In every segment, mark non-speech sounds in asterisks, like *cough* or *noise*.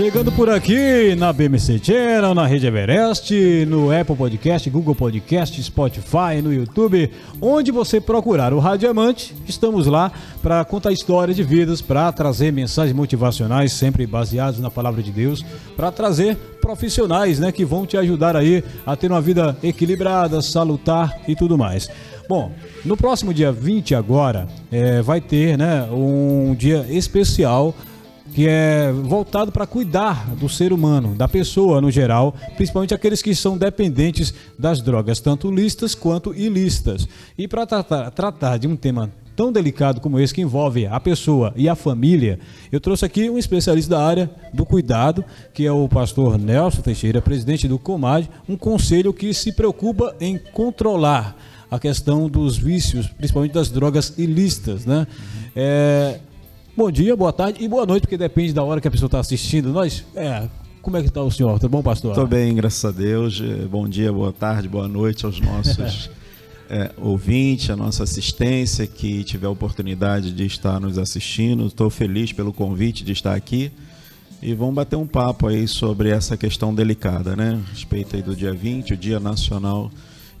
Chegando por aqui na BMC Channel, na Rede Everest, no Apple Podcast, Google Podcast, Spotify, no YouTube, onde você procurar o Radiamante, estamos lá para contar histórias de vidas, para trazer mensagens motivacionais sempre baseadas na palavra de Deus, para trazer profissionais, né, que vão te ajudar aí a ter uma vida equilibrada, salutar e tudo mais. Bom, no próximo dia 20 agora, eh, vai ter, né, um dia especial que é voltado para cuidar do ser humano, da pessoa no geral, principalmente aqueles que são dependentes das drogas, tanto lícitas quanto ilícitas. E para tratar, tratar de um tema tão delicado como esse que envolve a pessoa e a família, eu trouxe aqui um especialista da área do cuidado, que é o pastor Nelson Teixeira, presidente do Comad, um conselho que se preocupa em controlar a questão dos vícios, principalmente das drogas ilícitas, né? É, Bom dia, boa tarde e boa noite, porque depende da hora que a pessoa está assistindo. Nós, é, como é que está o senhor? Tudo bom, pastor? Estou bem, graças a Deus. Eh, Bom dia, boa tarde, boa noite aos nossos eh, *laughs* ouvintes, a nossa assistência que tiver a oportunidade de estar nos assistindo. Estou feliz pelo convite de estar aqui e vamos bater um papo aí sobre essa questão delicada, né? A respeito aí do dia 20, o Dia Nacional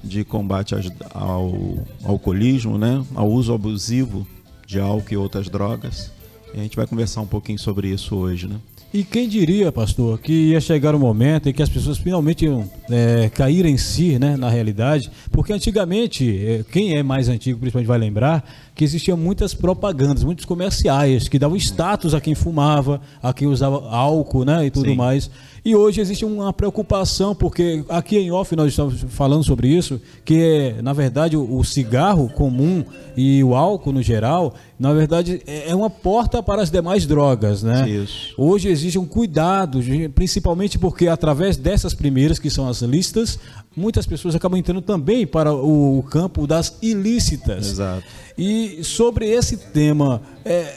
de Combate ao Alcoolismo, né? Ao uso abusivo de álcool e outras drogas. E a gente vai conversar um pouquinho sobre isso hoje, né? E quem diria, pastor, que ia chegar o momento em que as pessoas finalmente iam é, cair em si, né, na realidade? Porque antigamente, é, quem é mais antigo principalmente vai lembrar, que existiam muitas propagandas, muitos comerciais que davam status a quem fumava, a quem usava álcool, né, e tudo Sim. mais. E hoje existe uma preocupação, porque aqui em off nós estamos falando sobre isso, que é, na verdade, o, o cigarro comum e o álcool no geral, na verdade, é é uma porta para as demais drogas, né? Isso. Hoje existe um cuidado, principalmente porque através dessas primeiras, que são as listas, muitas pessoas acabam entrando também para o, o campo das ilícitas. Exato. E sobre esse tema, é,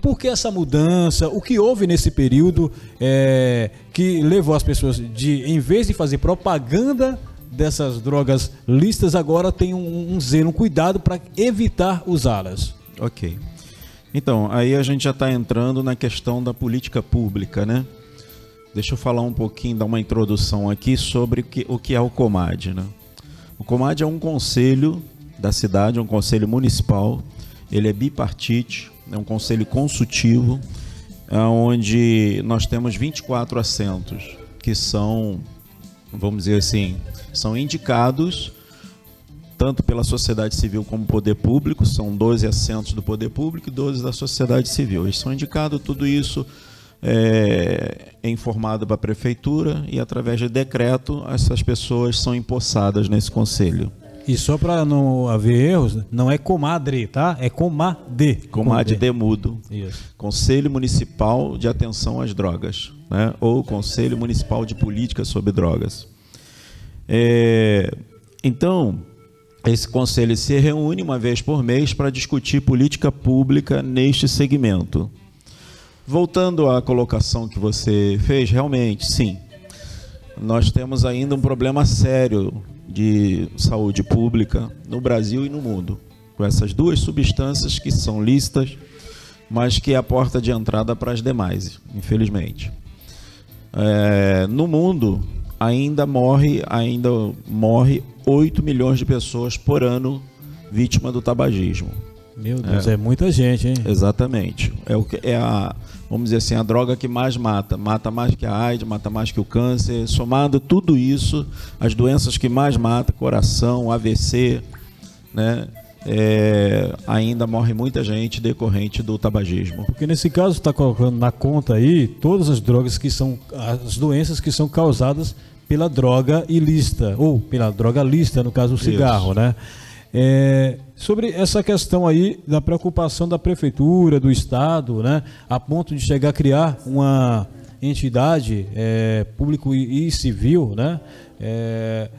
por que essa mudança? O que houve nesse período é, que levou as pessoas de, em vez de fazer propaganda dessas drogas listas, agora tem um, um zelo, um cuidado para evitar usá-las? Ok. Então, aí a gente já está entrando na questão da política pública, né? Deixa eu falar um pouquinho, dar uma introdução aqui sobre o que, é o Comad, né? O Comad é um conselho da cidade, é um conselho municipal, ele é bipartite, é um conselho consultivo, onde nós temos 24 assentos que são, vamos dizer assim, são indicados tanto pela sociedade civil como poder público, são 12 assentos do poder público e 12 da sociedade civil. Eles são indicados, tudo isso é, é informado para a prefeitura e através de decreto essas pessoas são empossadas nesse conselho. E só para não haver erros, não é comadre, tá? É comade. Comad Com D. Demudo, Isso. Conselho Municipal de Atenção às Drogas, né? ou Conselho Municipal de Política sobre Drogas. É, então, esse conselho se reúne uma vez por mês para discutir política pública neste segmento. Voltando à colocação que você fez, realmente, sim. Nós temos ainda um problema sério de saúde pública no Brasil e no mundo, com essas duas substâncias que são lícitas, mas que é a porta de entrada para as demais, infelizmente. É, no mundo ainda morre, ainda morre 8 milhões de pessoas por ano vítima do tabagismo. Meu Deus, é, muita gente, hein? Exatamente. É o que é a, vamos dizer assim, a droga que mais mata, mata mais que a AIDS, mata mais que o câncer. Somado tudo isso, as doenças que mais matam, coração, AVC, né? É, ainda morre muita gente decorrente do tabagismo. Porque nesse caso está colocando na conta aí todas as drogas que são as doenças que são causadas pela droga ilícita ou pela droga lícita, no caso o cigarro, né? É, sobre essa questão aí da preocupação da prefeitura, do estado, né, a ponto de chegar a criar uma entidade é, público e, e civil, né? É,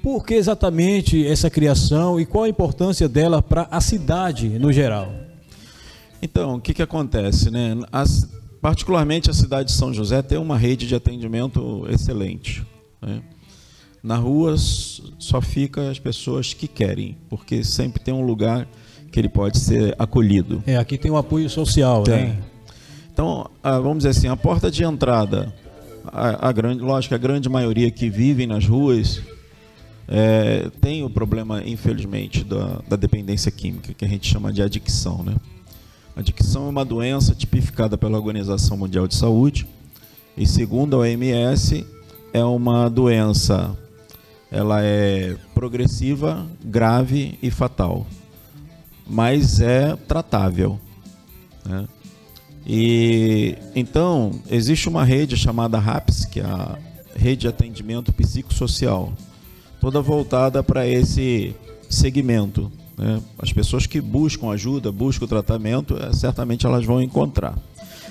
por que exatamente essa criação e qual a importância dela para a cidade no geral? Então, o que, que acontece? Né? As- particularmente a cidade de São José tem uma rede de atendimento excelente. né? Na rua só fica as pessoas que querem, porque sempre tem um lugar que ele pode ser acolhido. É, aqui tem o apoio social, Tem, né? Então, vamos dizer assim, a porta de entrada, a, a grande, lógico, a grande maioria que vivem nas ruas é, tem o problema, infelizmente, da, da dependência química, que a gente chama de adicção, né? Adicção é uma doença tipificada pela Organização Mundial de Saúde e, segundo a OMS, é uma doença, ela é progressiva, grave e fatal, mas é tratável. Né? E então existe uma rede chamada RAPS, que é a Rede de Atendimento Psicossocial, toda voltada para esse segmento. Né? As pessoas que buscam ajuda, buscam tratamento, é, certamente elas vão encontrar.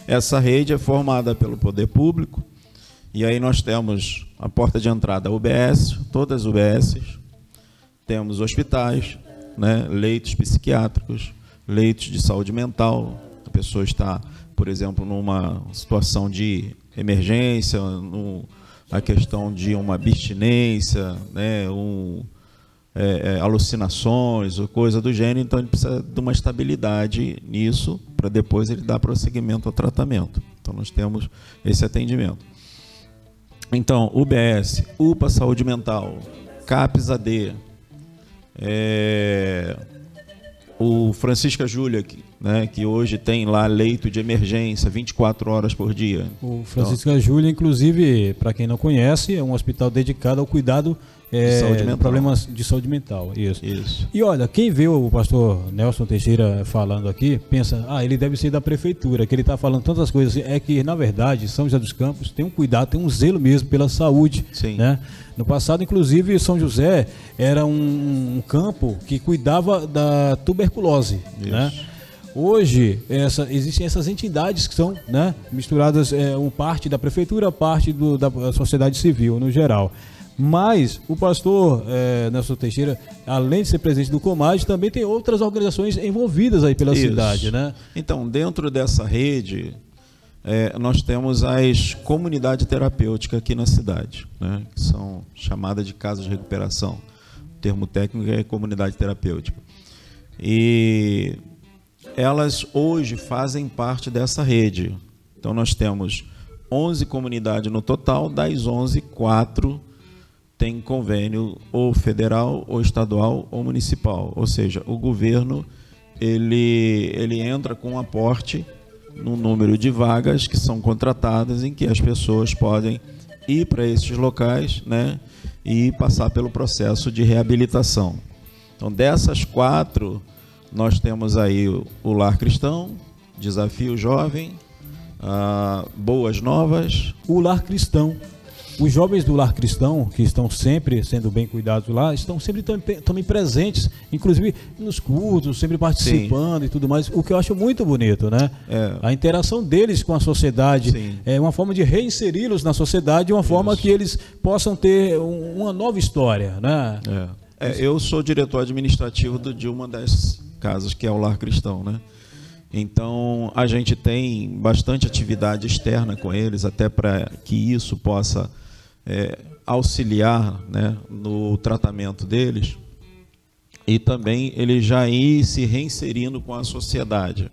Essa rede é formada pelo poder público, e aí nós temos a porta de entrada UBS, todas as UBSs, temos hospitais, né, leitos psiquiátricos, leitos de saúde mental. A pessoa está, por exemplo, numa situação de emergência, no, a questão de uma abstinência, né, um, é, é, alucinações ou coisa do gênero, então ele precisa de uma estabilidade nisso para depois ele dar prosseguimento ao tratamento. Então nós temos esse atendimento. Então, UBS, UPA Saúde Mental, CAPS AD, é, o Francisca Júlia, que, né, que hoje tem lá leito de emergência 24 horas por dia. O Francisca então, Júlia, inclusive, para quem não conhece, é um hospital dedicado ao cuidado é, saúde mental. problemas de saúde mental. Isso. isso. E olha, quem vê o pastor Nelson Teixeira falando aqui, pensa, ah, ele deve ser da prefeitura, que ele está falando tantas coisas. É que, na verdade, São José dos Campos tem um cuidado, tem um zelo mesmo pela saúde. Sim. Né? No passado, inclusive, São José era um, um campo que cuidava da tuberculose. Isso. Né? Hoje, essa, existem essas entidades que são né, misturadas, é, um parte da prefeitura, parte do, da sociedade civil no geral. Mas o pastor é, Nelson Teixeira, além de ser presidente do Comad, também tem outras organizações envolvidas aí pela Isso. cidade, né? Então, dentro dessa rede, é, nós temos as comunidades terapêuticas aqui na cidade, né? que são chamadas de casas de recuperação. O termo técnico é comunidade terapêutica. E elas hoje fazem parte dessa rede. Então, nós temos 11 comunidades no total, das 11, 4 tem convênio ou federal, ou estadual, ou municipal. Ou seja, o governo ele, ele entra com um aporte no número de vagas que são contratadas em que as pessoas podem ir para esses locais né, e passar pelo processo de reabilitação. Então, dessas quatro, nós temos aí o Lar Cristão, Desafio Jovem, uh, Boas Novas. O Lar Cristão os jovens do lar cristão, que estão sempre sendo bem cuidados lá, estão sempre também presentes, inclusive nos cultos, sempre participando Sim. e tudo mais, o que eu acho muito bonito, né? É. A interação deles com a sociedade Sim. é uma forma de reinseri-los na sociedade, uma forma Isso. que eles possam ter uma nova história, né? É. É, eu sou diretor administrativo de uma das casas, que é o Lar Cristão, né? Então, a gente tem bastante atividade externa com eles, até para que isso possa é, auxiliar né, no tratamento deles e também ele já ir se reinserindo com a sociedade.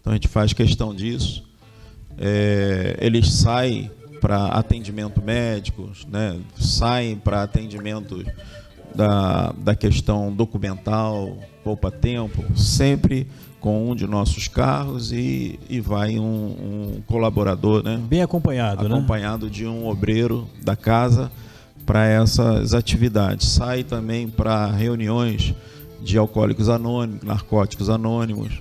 Então a gente faz questão disso. É, eles saem para atendimento médico, né, saem para atendimento da, da questão documental, poupa tempo, sempre com um de nossos carros e, e vai um, um colaborador, né? Bem acompanhado, né? Acompanhado né? de um obreiro da casa para essas atividades. Sai também para reuniões de alcoólicos anônimos, narcóticos anônimos.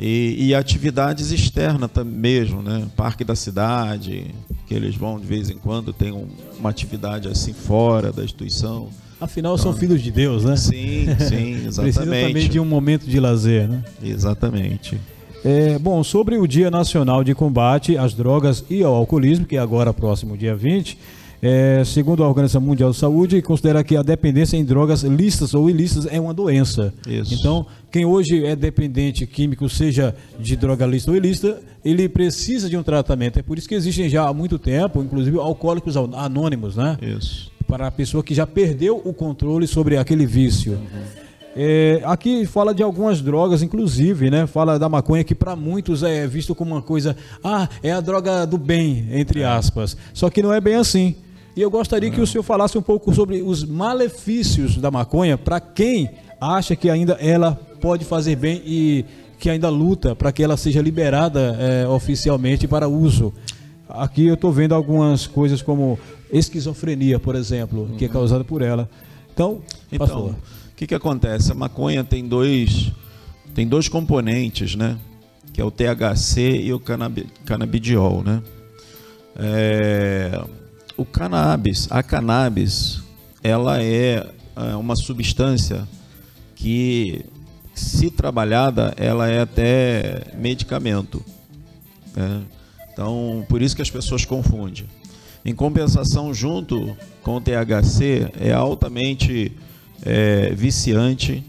E, e atividades externas também mesmo, né? Parque da cidade, que eles vão de vez em quando, tem um, uma atividade assim fora da instituição. Afinal, então, são filhos de Deus, né? Sim, sim, exatamente. *laughs* Precisa também de um momento de lazer, né? Exatamente. É, bom, sobre o Dia Nacional de Combate às Drogas e ao Alcoolismo, que é agora próximo dia 20, é, segundo a Organização Mundial de Saúde, considera que a dependência em drogas lícitas ou ilícitas é uma doença. Isso. Então, quem hoje é dependente químico, seja de droga lícita ou ilícita, ele precisa de um tratamento. É por isso que existem já há muito tempo, inclusive, alcoólicos anônimos, né? Isso para a pessoa que já perdeu o controle sobre aquele vício. Uhum. É, aqui fala de algumas drogas, inclusive, né? Fala da maconha que para muitos é visto como uma coisa, ah, é a droga do bem, entre é. aspas. Só que não é bem assim. E eu gostaria que o senhor falasse um pouco sobre os malefícios da maconha para quem acha que ainda ela pode fazer bem e que ainda luta para que ela seja liberada é, oficialmente para uso. Aqui eu estou vendo algumas coisas como esquizofrenia, por exemplo, uhum. que é causada por ela. Então, então o que, que acontece? A maconha tem dois, tem dois componentes, né? Que é o THC e o canabidiol, né? É, o cannabis, a cannabis, ela é, é uma substância que, se trabalhada, ela é até medicamento. Né? Então, por isso que as pessoas confundem. Em compensação, junto com o THC, é altamente é, viciante,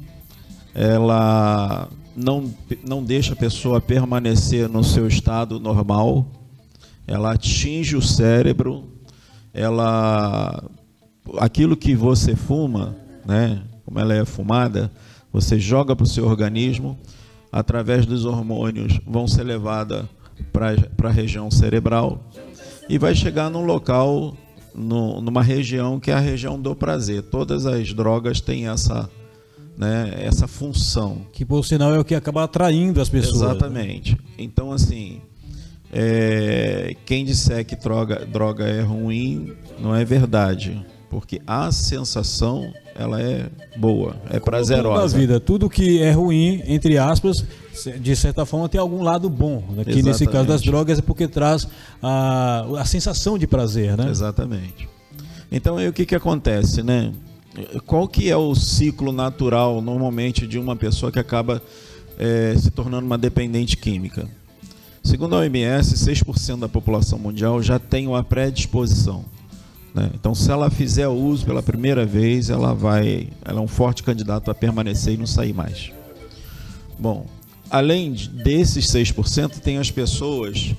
ela não, não deixa a pessoa permanecer no seu estado normal, ela atinge o cérebro, ela aquilo que você fuma, né, como ela é fumada, você joga para o seu organismo, através dos hormônios vão ser levadas para a região cerebral e vai chegar num local, no, numa região que é a região do prazer. Todas as drogas têm essa, né, essa função. Que por sinal é o que acaba atraindo as pessoas. Né? Exatamente. Né? Então, assim, é, quem disser que droga, droga é ruim, não é verdade. Porque a sensação, ela é boa, é prazerosa. Na vida, tudo que é ruim, entre aspas, de certa forma tem algum lado bom. Né? Que nesse caso das drogas é porque traz a, a sensação de prazer, né? Exatamente. Então aí o que, que acontece, né? Qual que é o ciclo natural, normalmente, de uma pessoa que acaba é, se tornando uma dependente química? Segundo a OMS, 6% da população mundial já tem uma predisposição. Né? Então, se ela fizer o uso pela primeira vez, ela vai, ela é um forte candidato a permanecer e não sair mais. Bom, além desses 6%, tem as pessoas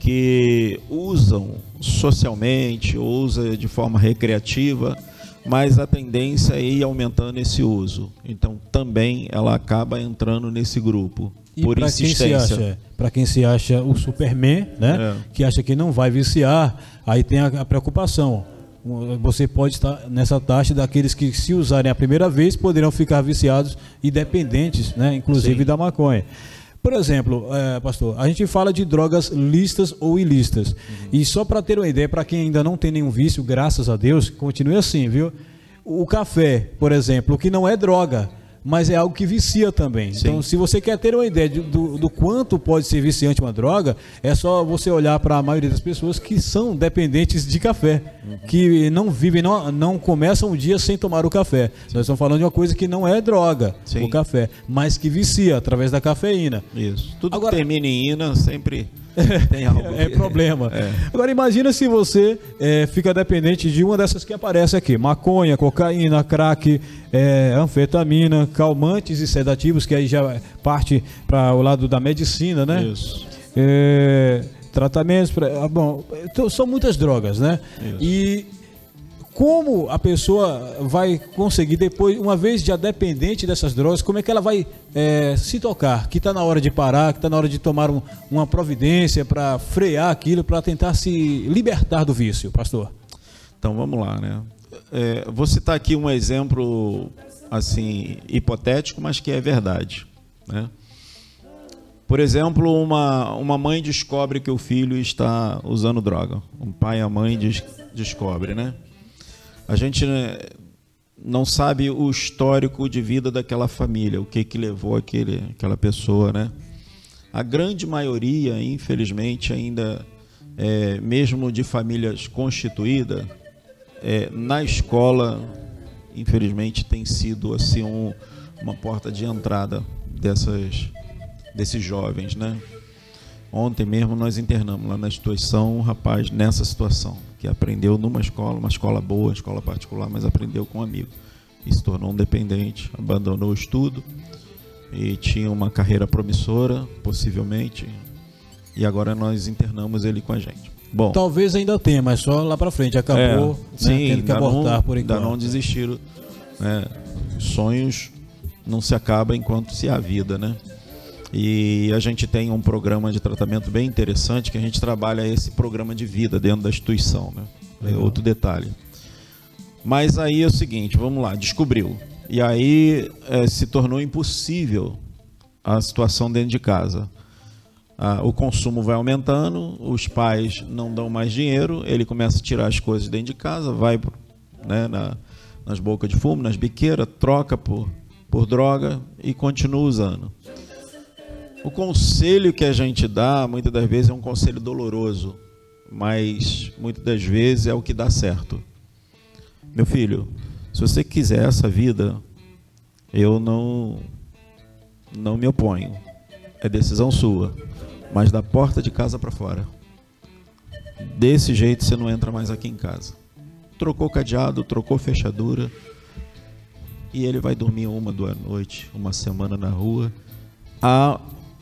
que usam socialmente, usam de forma recreativa, mas a tendência é ir aumentando esse uso. Então, também ela acaba entrando nesse grupo. E por insistência. Para quem se acha o Superman, né? É. Que acha que não vai viciar, aí tem a, a, preocupação. Você pode estar nessa taxa daqueles que, se usarem a primeira vez, poderão ficar viciados e dependentes, né? Inclusive Sim. da maconha. Por exemplo, é, pastor, a gente fala de drogas listas ou ilícitas. Uhum. E só para ter uma ideia, para quem ainda não tem nenhum vício, graças a Deus, continue assim, viu? O café, por exemplo, que não é droga, mas é algo que vicia também. Sim. Então, se você quer ter uma ideia de, do, do, quanto pode ser viciante uma droga, é só você olhar para a maioria das pessoas que são dependentes de café, uhum. que não vivem, não, não começam o dia sem tomar o café. Sim. Nós estamos falando de uma coisa que não é droga, Sim. o café, mas que vicia através da cafeína. Isso. Tudo Agora, que termina em ina sempre *laughs* Tem algo. é problema. É. Agora imagina se você é, fica dependente de uma dessas que aparece aqui: maconha, cocaína, crack, é, anfetamina, calmantes e sedativos, que aí já parte para o lado da medicina, né? Isso. É, tratamentos, pra, ah, bom, então, são muitas drogas, né? Isso. E como a pessoa vai conseguir depois, uma vez já dependente dessas drogas, como é que ela vai é, se tocar? Que está na hora de parar, que está na hora de tomar um, uma providência para frear aquilo, para tentar se libertar do vício, pastor? Então vamos lá, né? É, vou citar aqui um exemplo assim hipotético, mas que é verdade, né? Por exemplo, uma, uma mãe descobre que o filho está usando droga. Um pai e a mãe des, descobre, né? A gente né, não sabe o histórico de vida daquela família, o que que levou aquele, aquela pessoa, né? A grande maioria, infelizmente, ainda, é, mesmo de famílias constituídas, é, na escola, infelizmente, tem sido assim um, uma porta de entrada dessas, desses jovens, né? Ontem mesmo nós internamos lá na instituição um rapaz nessa situação que aprendeu numa escola, uma escola boa, escola particular, mas aprendeu com um amigo. E se tornou um dependente, abandonou o estudo e tinha uma carreira promissora, possivelmente, e agora nós internamos ele com a gente. Bom, talvez ainda tenha, mas só lá para frente acabou, é, né, sim, tendo que abortar não, por enquanto. Ainda não desistiram, né, sonhos não se acaba enquanto se há vida, né? E a gente tem um programa de tratamento bem interessante que a gente trabalha esse programa de vida dentro da instituição, né? É outro detalhe. Mas aí é o seguinte, vamos lá, descobriu. E aí é, se tornou impossível a situação dentro de casa. Ah, o consumo vai aumentando, os pais não dão mais dinheiro, ele começa a tirar as coisas dentro de casa, vai né, na, nas bocas de fumo, nas biqueiras, troca por, por droga e continua usando. O conselho que a gente dá, muitas das vezes, é um conselho doloroso, mas muitas das vezes é o que dá certo. Meu filho, se você quiser essa vida, eu não não me oponho. É decisão sua, mas da porta de casa para fora. Desse jeito você não entra mais aqui em casa. Trocou cadeado, trocou fechadura, e ele vai dormir uma, duas noites, uma semana na rua. Há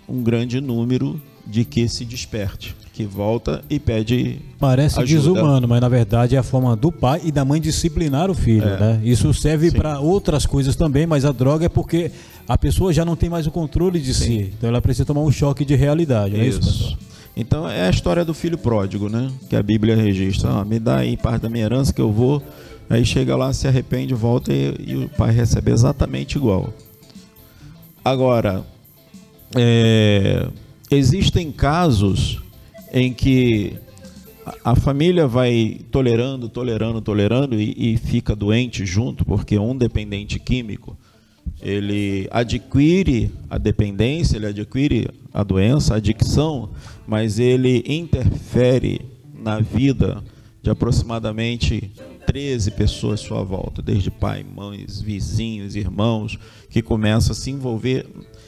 um grande número de que se desperte que volta e pede Parece ajuda. desumano, mas na verdade é a forma do pai e da mãe disciplinar o filho, é. né? Isso serve para outras coisas também, mas a droga é porque a pessoa já não tem mais o controle de Sim. si. Então ela precisa tomar um choque de realidade, é isso, isso Então é a história do filho pródigo, né? Que a Bíblia registra. Ah, me dá aí parte da minha herança que eu vou. Aí chega lá, se arrepende, volta e, e o pai recebe exatamente igual. Agora, é, existem casos em que a família vai tolerando, tolerando, tolerando e, e, fica doente junto, porque um dependente químico ele adquire a dependência, ele adquire a doença, a adicção, mas ele interfere na vida de aproximadamente 13 pessoas à sua volta, desde pai, mães, vizinhos, irmãos, que começam a se envolver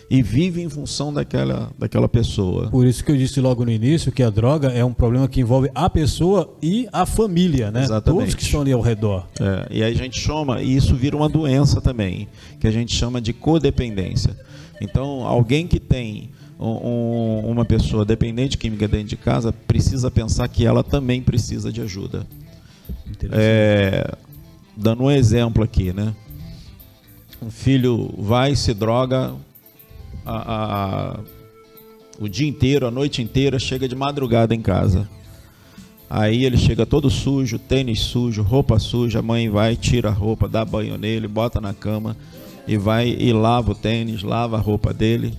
e vive em função daquela, daquela pessoa. Por isso que eu disse logo no início que a droga é um problema que envolve a pessoa e a família, né? Exatamente. Todos que estão ali ao redor. É, e aí a gente chama, e isso vira uma doença também, que a gente chama de codependência. Então, alguém que tem um, uma pessoa dependente química dentro de casa precisa pensar que ela também precisa de ajuda. É, dando um exemplo aqui, né? Um filho vai se droga, a, a, o dia inteiro, a noite inteira, chega de madrugada em casa. Aí ele chega todo sujo, tênis sujo, roupa suja, a mãe vai, tira a roupa, dá banho nele, bota na cama e vai e lava o tênis, lava a roupa dele.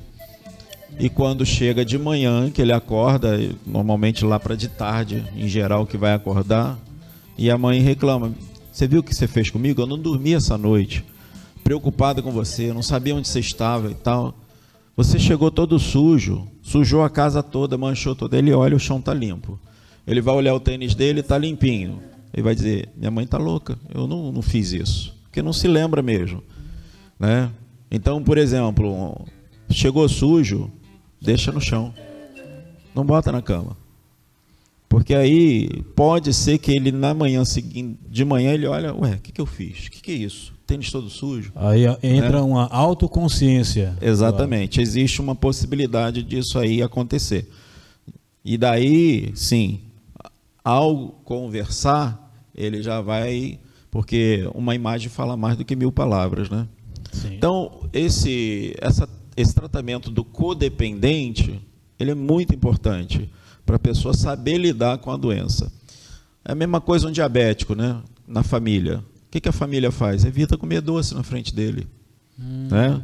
E quando chega de manhã, que ele acorda, normalmente lá para de tarde, em geral que vai acordar, e a mãe reclama: "Você viu o que você fez comigo? Eu não dormi essa noite, preocupada com você, não sabia onde você estava e tal". Você chegou todo sujo, sujou a casa toda, manchou toda. Ele olha, o chão tá limpo. Ele vai olhar o tênis dele, tá limpinho. Ele vai dizer: Minha mãe tá louca, eu não, não fiz isso. Porque não se lembra mesmo. Né? Então, por exemplo, chegou sujo, deixa no chão. Não bota na cama. Porque aí pode ser que ele na manhã seguinte, de manhã ele olha, ué, o que, que eu fiz? O que, que é isso? Tênis todo sujo. Aí entra né? uma autoconsciência. Exatamente. Existe uma possibilidade disso aí acontecer. E daí, sim, ao conversar, ele já vai. Porque uma imagem fala mais do que mil palavras, né? Sim. Então, esse, essa, esse tratamento do codependente, ele é muito importante para a pessoa saber lidar com a doença. É a mesma coisa um diabético, né? Na família. O que, que a família faz? Evita comer doce na frente dele. Hum, né?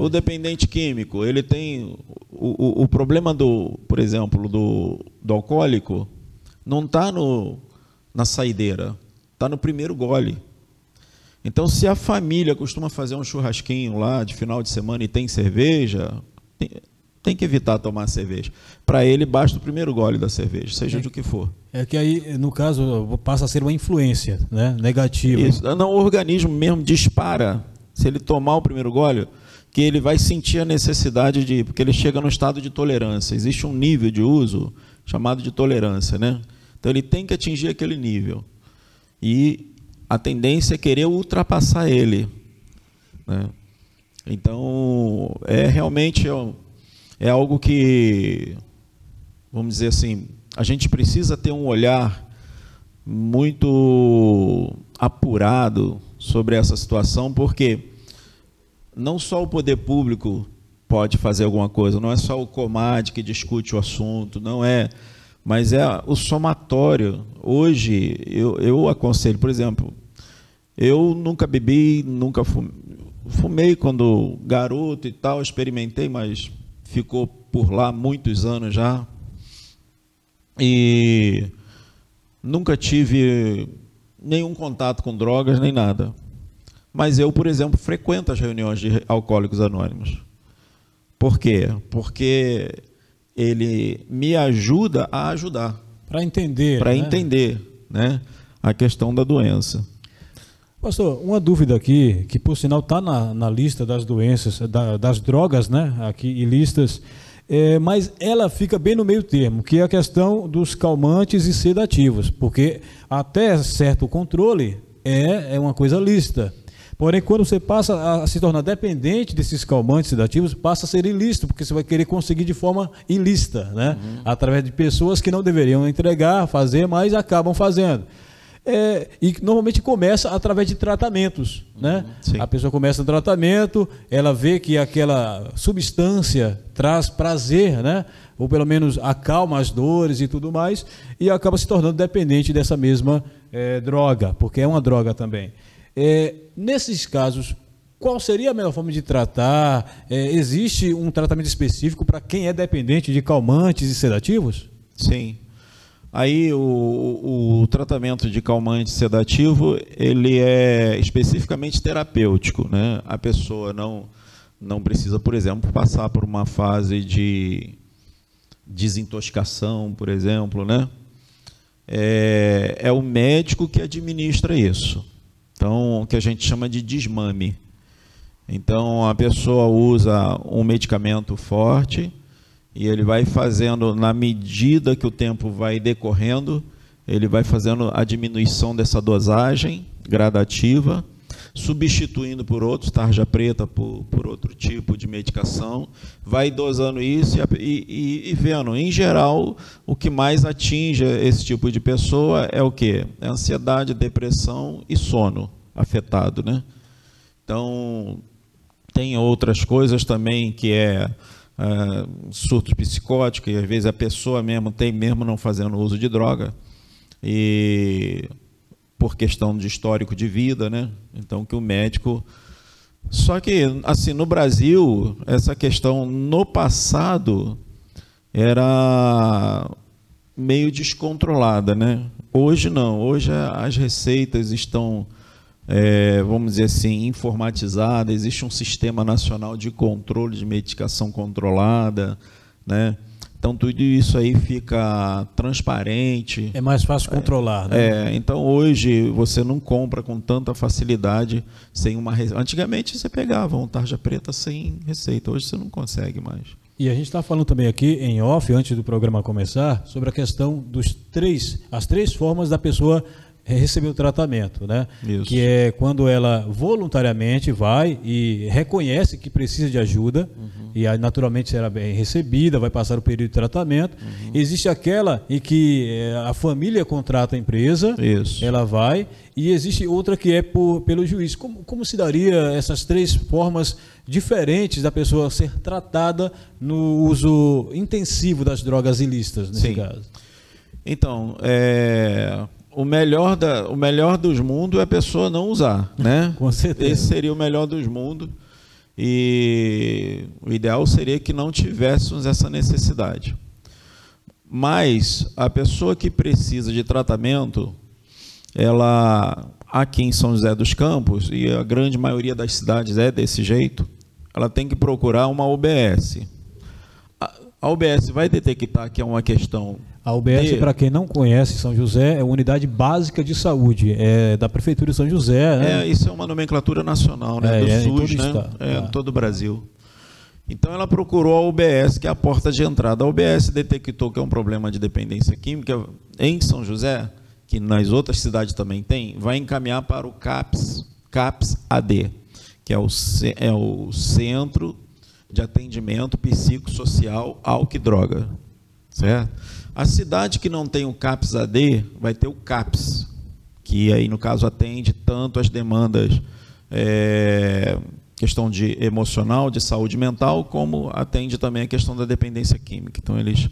O dependente químico, ele tem o, o, o, problema do, por exemplo, do, do alcoólico, não está na saideira, está no primeiro gole. Então, se a família costuma fazer um churrasquinho lá de final de semana e tem cerveja, tem, tem que evitar tomar cerveja. Para ele, basta o primeiro gole da cerveja, seja é, do que for. É que aí, no caso, passa a ser uma influência né? negativa. Isso. Não, o organismo mesmo dispara. Se ele tomar o primeiro gole, que ele vai sentir a necessidade de. Porque ele chega no estado de tolerância. Existe um nível de uso chamado de tolerância. Né? Então ele tem que atingir aquele nível. E a tendência é querer ultrapassar ele. Né? Então, é realmente é algo que, vamos dizer assim, a gente precisa ter um olhar muito apurado sobre essa situação, porque não só o poder público pode fazer alguma coisa, não é só o Comad que discute o assunto, não é, mas é o somatório. Hoje, eu, eu aconselho, por exemplo, eu nunca bebi, nunca fumei, fumei quando garoto e tal, experimentei, mas ficou por lá muitos anos já. E nunca tive nenhum contato com drogas nem nada. Mas eu, por exemplo, frequento as reuniões de alcoólicos anônimos. Por quê? Porque ele me ajuda a ajudar. Para entender. Para né? entender né, a questão da doença. Pastor, uma dúvida aqui, que por sinal está na, na, lista das doenças, da, das drogas, né, aqui listas, é, mas ela fica bem no meio termo, que é a questão dos calmantes e sedativos, porque até certo controle é, é uma coisa lícita. Porém, quando você passa a se tornar dependente desses calmantes sedativos, passa a ser ilícito, porque você vai querer conseguir de forma ilícita, né? Uhum. Através de pessoas que não deveriam entregar, fazer, mas acabam fazendo. É, e normalmente começa através de tratamentos. Né? Sim. A pessoa começa no tratamento, ela vê que aquela substância traz prazer, né? ou pelo menos acalma as dores e tudo mais, e acaba se tornando dependente dessa mesma é, droga, porque é uma droga também. É, nesses casos, qual seria a melhor forma de tratar? É, existe um tratamento específico para quem é dependente de calmantes e sedativos? Sim. Aí o, o, tratamento de calmante sedativo ele é especificamente terapêutico, né? A pessoa não não precisa, por exemplo, passar por uma fase de desintoxicação, por exemplo, né? É, é o médico que administra isso. Então, o que a gente chama de desmame. Então, a pessoa usa um medicamento forte e ele vai fazendo, na medida que o tempo vai decorrendo, ele vai fazendo a diminuição dessa dosagem gradativa, substituindo por outros, tarja preta por, por outro tipo de medicação, vai dosando isso e, e, e, vendo. Em geral, o que mais atinge esse tipo de pessoa é o quê? É ansiedade, depressão e sono afetado, né? Então, tem outras coisas também que é uh, surtos psicóticos, e às vezes a pessoa mesmo tem mesmo não fazendo uso de droga, e por questão de histórico de vida, né? Então que o médico. Só que, assim, no Brasil, essa questão no passado era meio descontrolada, né? Hoje não, hoje as receitas estão é, vamos dizer assim, informatizada, existe um sistema nacional de controle de medicação controlada, né? Então tudo isso aí fica transparente. É mais fácil controlar, né? É, então hoje você não compra com tanta facilidade sem uma receita. Antigamente você pegava um tarja preta sem receita, hoje você não consegue mais. E a gente está falando também aqui em off, antes do programa começar, sobre a questão dos três, as três formas da pessoa receber o tratamento, né? Isso. Que é quando ela voluntariamente vai e reconhece que precisa de ajuda uhum. e aí, naturalmente será bem recebida, vai passar o período de tratamento. Uhum. Existe aquela em que eh, a família contrata a empresa, Isso. ela vai e existe outra que é por, pelo juiz. Como, como se daria essas três formas diferentes da pessoa ser tratada no uso intensivo das drogas ilícitas nesse Sim. caso? Então, é o melhor, da, o melhor dos mundos é a pessoa não usar, né? *laughs* Com certeza. Esse seria o melhor dos mundos. E o ideal seria que não tivéssemos essa necessidade. Mas a pessoa que precisa de tratamento, ela aqui em São José dos Campos, e a grande maioria das cidades é desse jeito, ela tem que procurar uma UBS. A UBS vai detectar que é uma questão a UBS, para quem não conhece São José, é uma unidade básica de saúde, é da Prefeitura de São José. Né? É, isso é uma nomenclatura nacional, né? É, do é, SUS, né? É, em todo o Brasil. Então ela procurou a UBS, que é a porta de entrada. A UBS detectou que é um problema de dependência química em São José, que nas outras cidades também tem, vai encaminhar para o CAPS, CAPS AD, que é o, é o Centro de Atendimento Psicossocial Álcool e Droga. Certo? A cidade que não tem o CAPS AD vai ter o CAPS, que aí no caso atende tanto as demandas é, questão de emocional, de saúde mental, como atende também a questão da dependência química. Então, eles,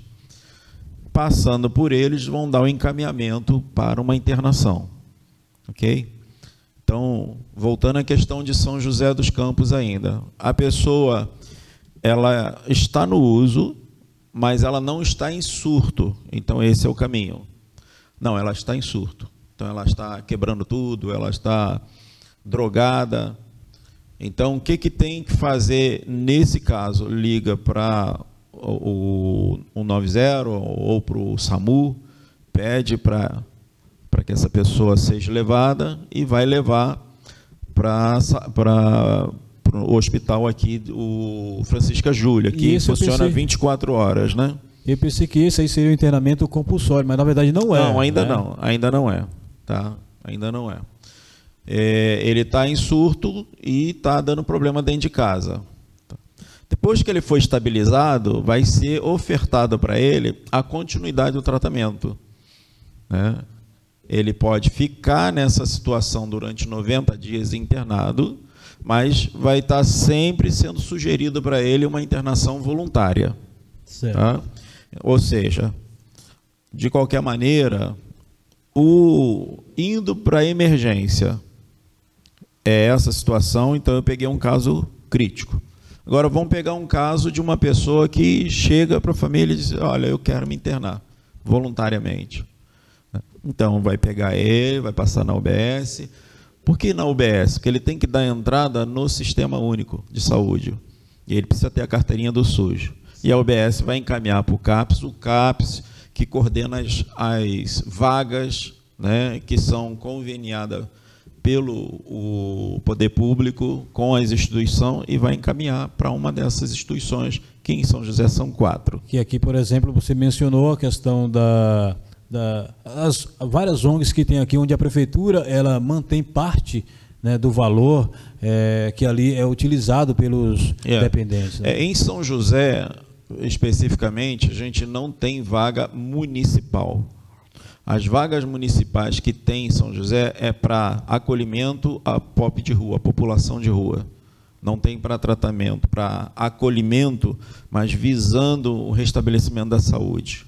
passando por eles, vão dar o encaminhamento para uma internação. Ok? Então, voltando à questão de São José dos Campos ainda. A pessoa, ela está no uso, mas ela não está em surto. Então, esse é o caminho. Não, ela está em surto. Então, ela está quebrando tudo, ela está drogada, então, o que, que tem que fazer nesse caso? Liga para o, o 190 ou para o SAMU, pede para que essa pessoa seja levada e vai levar para o hospital aqui, o Francisca Júlia, que funciona pensei, 24 horas, né? Eu pensei que esse aí seria o internamento compulsório, mas na verdade não é. Não, ainda né? não, ainda não é, tá? Ainda não é é, ele está em surto e está dando problema dentro de casa. Depois que ele foi estabilizado, vai ser ofertado para ele a continuidade do tratamento. Né? Ele pode ficar nessa situação durante 90 dias internado, mas vai estar sempre sendo sugerido para ele uma internação voluntária. Tá? Ou seja, de qualquer maneira, o indo para emergência é essa situação, então eu peguei um caso crítico. Agora vamos pegar um caso de uma pessoa que chega para a família e diz: Olha, eu quero me internar voluntariamente. Então vai pegar ele, vai passar na UBS. Por que na UBS? Porque ele tem que dar entrada no Sistema Único de Saúde. E ele precisa ter a carteirinha do SUS. E a UBS vai encaminhar para o CAPS, o CAPS que coordena as, as vagas né, que são conveniadas pelo o poder público com as instituições e vai encaminhar para uma dessas instituições, que em São José são quatro. Que aqui, por exemplo, você mencionou a questão da, da as várias ONGs que tem aqui, onde a prefeitura ela mantém parte né, do valor é, que ali é utilizado pelos é. dependentes. Né? É, em São José, especificamente, a gente não tem vaga municipal. As vagas municipais que tem em São José é para acolhimento a pop de rua, a população de rua. Não tem para tratamento, para acolhimento, mas visando o restabelecimento da saúde.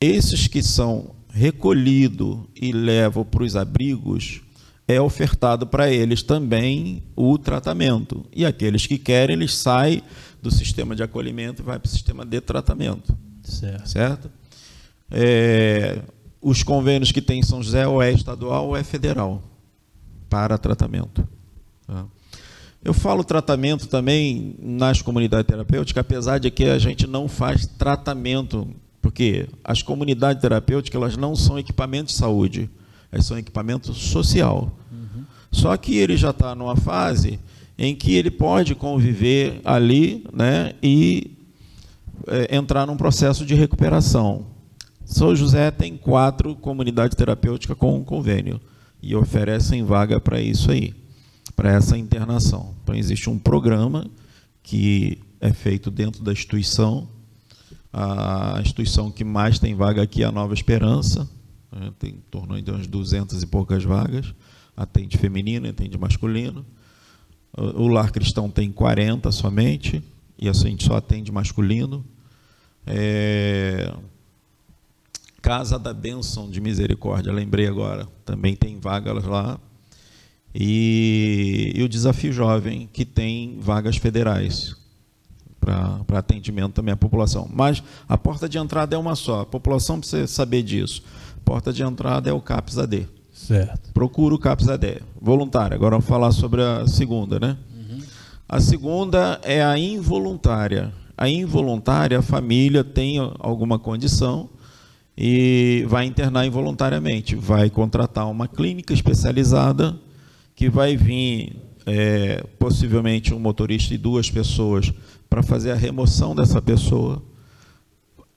Esses que são recolhidos e levam para os abrigos, é ofertado para eles também o tratamento. E aqueles que querem, eles saem do sistema de acolhimento e vai para o sistema de tratamento. Certo? certo? É, os convênios que tem em São José ou é estadual ou é federal para tratamento. Tá? Eu falo tratamento também nas comunidades terapêuticas, apesar de que a gente não faz tratamento, porque as comunidades terapêuticas elas não são equipamentos de saúde, elas são equipamento social. Uhum. Só que ele já está numa fase em que ele pode conviver ali né, e é, entrar num processo de recuperação. São José tem quatro comunidades terapêuticas com um convênio e oferecem vaga para isso aí, para essa internação. Então, existe um programa que é feito dentro da instituição. A instituição que mais tem vaga aqui é a Nova Esperança, né? tem em de umas 200 e poucas vagas. Atende feminino, atende masculino. O Lar Cristão tem 40 somente, e assim a gente só atende masculino. É, Casa da Bênção de Misericórdia, lembrei agora, também tem vagas lá. E, e o Desafio Jovem, que tem vagas federais para atendimento também à população. Mas a porta de entrada é uma só, a população precisa saber disso. Porta de entrada é o CAPS AD. Certo. Procura o CAPS AD. Voluntária. Agora vamos falar sobre a segunda, né? Uhum. A segunda é a involuntária. A involuntária, a família tem alguma condição e vai internar involuntariamente. Vai contratar uma clínica especializada que vai vir é, possivelmente um motorista e duas pessoas para fazer a remoção dessa pessoa.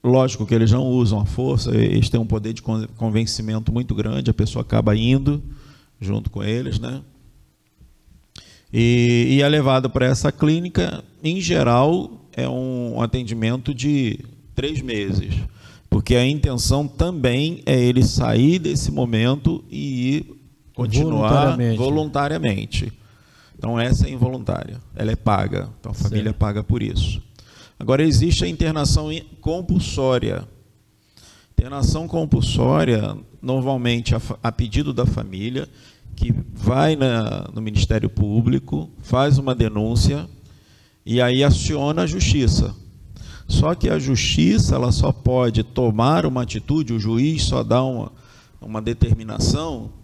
Lógico que eles não usam a força, eles têm um poder de convencimento muito grande, a pessoa acaba indo junto com eles, né? E, e é levado para essa clínica, em geral, é um atendimento de três meses porque a intenção também é ele sair desse momento e ir continuar voluntariamente. voluntariamente. Então essa é involuntária, ela é paga, então a família certo. paga por isso. Agora existe a internação compulsória. Internação compulsória, normalmente a, a pedido da família, que vai na, no Ministério Público, faz uma denúncia e aí aciona a justiça. Só que a justiça ela só pode tomar uma atitude, o juiz só dá uma, uma determinação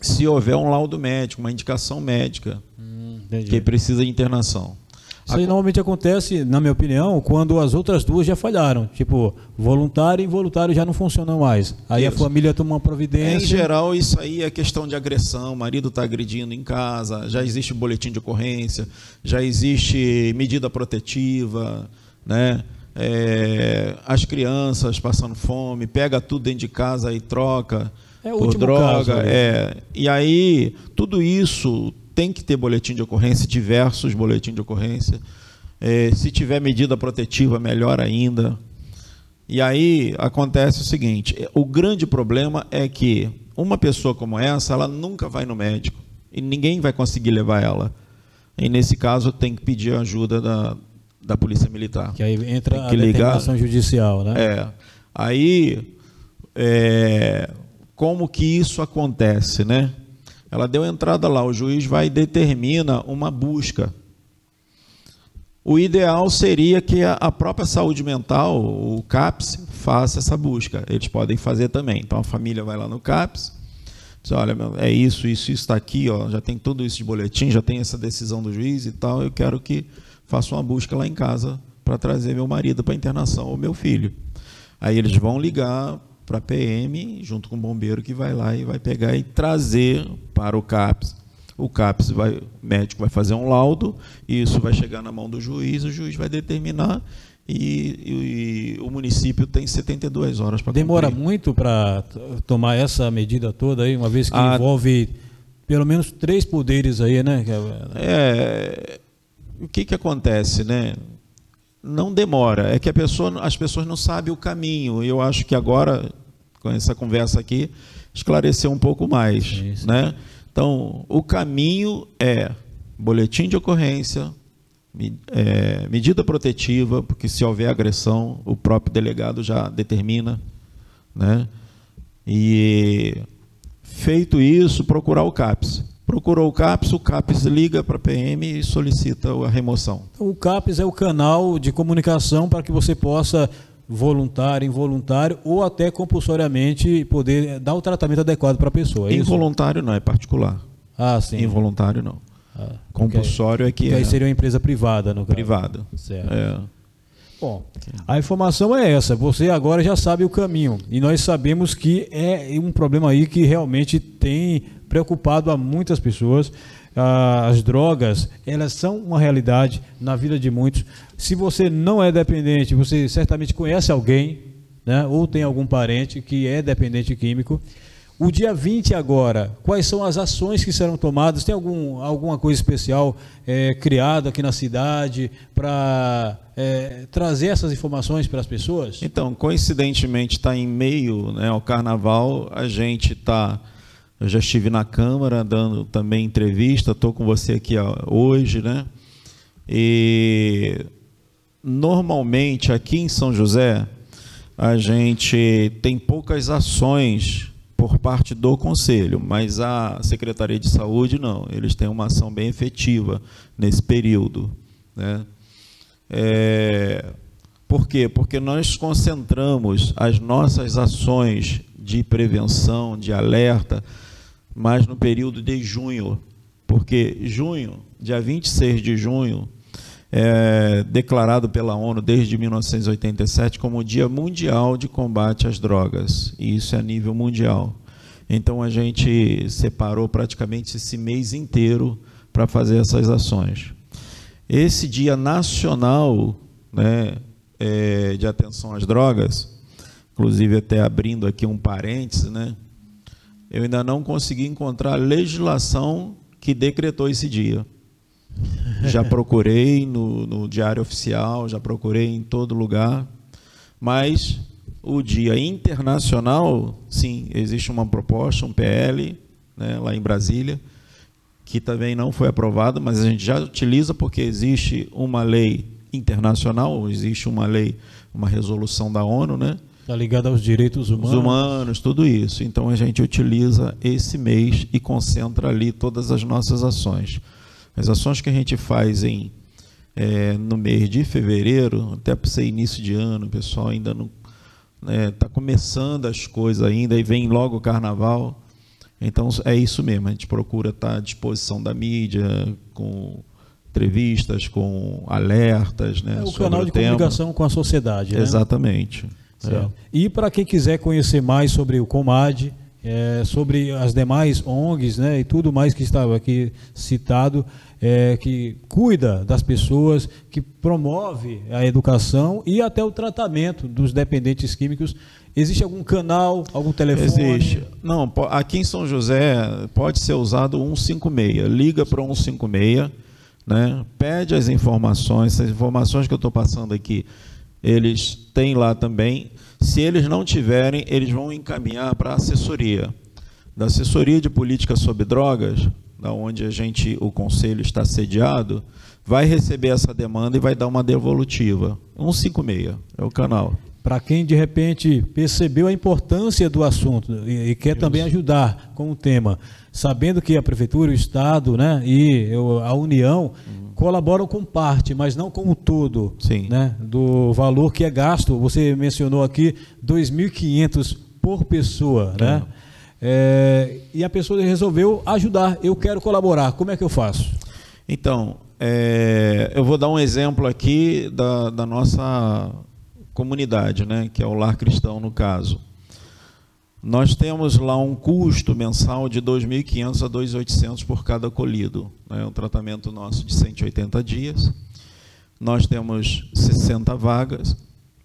se houver um laudo médico, uma indicação médica hum, que precisa de internação. Isso aí normalmente acontece, na minha opinião, quando as outras duas já falharam. Tipo, voluntário e involuntário já não funcionam mais. Aí isso. a família toma uma providência. Em geral, isso aí é questão de agressão. O marido está agredindo em casa, já existe boletim de ocorrência, já existe medida protetiva, né? É, as crianças passando fome, pega tudo dentro de casa e troca é por droga. Caso, é. E aí, tudo isso tem que ter boletim de ocorrência, diversos boletins de ocorrência. É, se tiver medida protetiva, melhor ainda. E aí acontece o seguinte: o grande problema é que uma pessoa como essa, ela nunca vai no médico e ninguém vai conseguir levar ela. E nesse caso tem que pedir ajuda da, da polícia militar. Que aí entra tem que a ligar, judicial, né? É. Aí, é, como que isso acontece, né? Ela deu entrada lá, o juiz vai e determina uma busca. O ideal seria que a própria saúde mental, o CAPS, faça essa busca. Eles podem fazer também. Então a família vai lá no CAPS, diz, olha, é isso, isso, isso está aqui, ó, já tem tudo isso de boletim, já tem essa decisão do juiz e tal, eu quero que faça uma busca lá em casa para trazer meu marido para internação ou meu filho. Aí eles vão ligar para a PM, junto com o bombeiro que vai lá e vai pegar e trazer para o CAPS. O CAPS vai, o médico vai fazer um laudo, e isso vai chegar na mão do juiz, o juiz vai determinar e, e, o município tem 72 horas para Demora cumprir. muito para tomar essa medida toda aí, uma vez que a... envolve pelo menos três poderes aí, né? É, o que, que acontece, né? Não demora, é que pessoa, as pessoas não sabem o caminho. E eu acho que agora, com essa conversa aqui, esclareceu um pouco mais. Isso. Né? Então, o caminho é boletim de ocorrência, é, medida protetiva, porque se houver agressão, o próprio delegado já determina. Né? E feito isso, procurar o CAPS. Procurou o CAPS, o CAPS liga para a PM e solicita a remoção. Então, o CAPS é o canal de comunicação para que você possa, voluntário, involuntário ou até compulsoriamente, poder dar o tratamento adequado para a pessoa. É Involuntário isso? não, é particular. Ah, sim. Involuntário não. Ah, Compulsório é que, que é. aí seria uma empresa privada, no caso. Privada. Certo. É. Bom, a informação é essa. Você agora já sabe o caminho. E nós sabemos que é um problema aí que realmente tem preocupado a muitas pessoas. As drogas, elas são uma realidade na vida de muitos. Se você não é dependente, você certamente conhece alguém, né? ou tem algum parente que é dependente químico. O dia 20 agora, quais são as ações que serão tomadas? Tem algum, alguma coisa especial é, criada aqui na cidade para é, trazer essas informações para as pessoas? Então, coincidentemente, está em meio né, ao carnaval, a gente está eu já estive na Câmara dando também entrevista, estou com você aqui hoje, né? E normalmente aqui em São José a gente tem poucas ações por parte do Conselho, mas a Secretaria de Saúde não, eles têm uma ação bem efetiva nesse período. Né? É, por quê? Porque nós concentramos as nossas ações de prevenção, de alerta, mas no período de junho, porque junho, dia 26 de junho, é declarado pela ONU desde 1987 como o Dia Mundial de Combate às Drogas, e isso é a nível mundial. Então a gente separou praticamente esse mês inteiro para fazer essas ações. Esse Dia Nacional né, é, de Atenção às Drogas, inclusive até abrindo aqui um parêntese, né, eu ainda não consegui encontrar legislação que decretou esse dia. Já *laughs* procurei no, no Diário Oficial, já procurei em todo lugar, mas o dia internacional, sim, existe uma proposta, um PL, né, lá em Brasília, que também não foi aprovado, mas a gente já utiliza porque existe uma lei internacional, existe uma lei, uma resolução da ONU, né? Está ligado aos direitos humanos. Os humanos, tudo isso. Então a gente utiliza esse mês e concentra ali todas as nossas ações. As ações que a gente faz em é, no mês de fevereiro, até para ser início de ano, o pessoal ainda não está né, tá começando as coisas ainda e vem logo o carnaval. Então é isso mesmo, a gente procura estar à disposição da mídia, com entrevistas, com alertas. Né, é o canal de tema. comunicação com a sociedade. Né? Exatamente. E para quem quiser conhecer mais sobre o Comad, é, sobre as demais ONGs né, e tudo mais que estava aqui citado, é, que cuida das pessoas, que promove a educação e até o tratamento dos dependentes químicos Existe algum canal, algum telefone? Existe. Não, aqui em São José pode ser usado 156. Liga para o 156, né? pede as informações. As informações que eu estou passando aqui, eles têm lá também. Se eles não tiverem, eles vão encaminhar para a assessoria. Da assessoria de política sobre drogas, da onde a gente, o conselho está sediado, vai receber essa demanda e vai dar uma devolutiva. 156 é o canal para quem de repente percebeu a importância do assunto e, e quer também ajudar com o tema, sabendo que a prefeitura, o estado, né, e a União uhum. colaboram com parte, mas não com o todo, Sim. né, do valor que é gasto. Você mencionou aqui 2.500 por pessoa, né? É, e a pessoa resolveu ajudar. Eu quero colaborar. Como é que eu faço? Então, é, eu vou dar um exemplo aqui da, da nossa comunidade, né, que é o lar cristão no caso. Nós temos lá um custo mensal de 2.500 a 2.800 por cada colhido. É né, um tratamento nosso de 180 dias. Nós temos 60 vagas,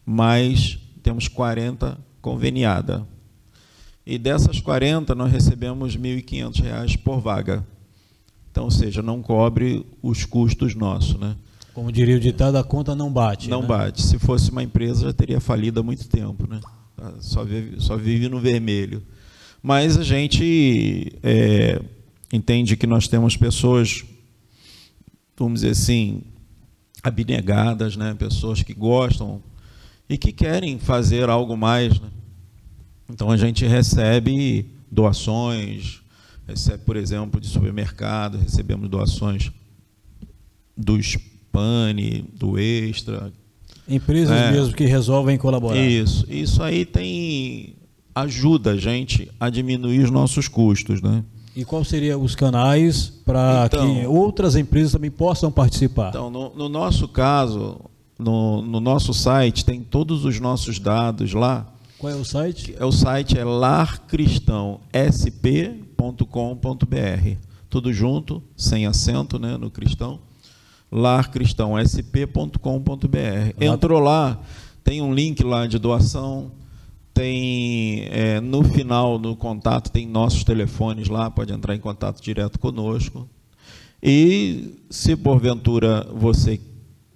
mais temos 40 conveniada. E dessas 40, nós recebemos R$ 1.500 por vaga. Então, ou seja, não cobre os custos nossos, né? Como diria o ditado, a conta não bate. Não né? bate. Se fosse uma empresa, já teria falido há muito tempo. Né? Só, vive, só vive no vermelho. Mas a gente é, entende que nós temos pessoas, vamos dizer assim, abnegadas, né? pessoas que gostam e que querem fazer algo mais. Né? Então a gente recebe doações, recebe, por exemplo, de supermercado, recebemos doações dos Pane, do Extra. Empresas é, mesmo que resolvem colaborar. Isso. Isso aí tem ajuda a gente a diminuir os nossos custos, né? E quais seriam os canais para então, que outras empresas também possam participar? Então, no, no nosso caso, no, no, nosso site tem todos os nossos dados lá. Qual é o site? É o site é larcristãosp.com.br. Tudo junto, sem acento, né, no cristão larcristãosp.com.br. Entrou lá, tem um link lá de doação, tem é, no final do contato tem nossos telefones lá, pode entrar em contato direto conosco. E se porventura você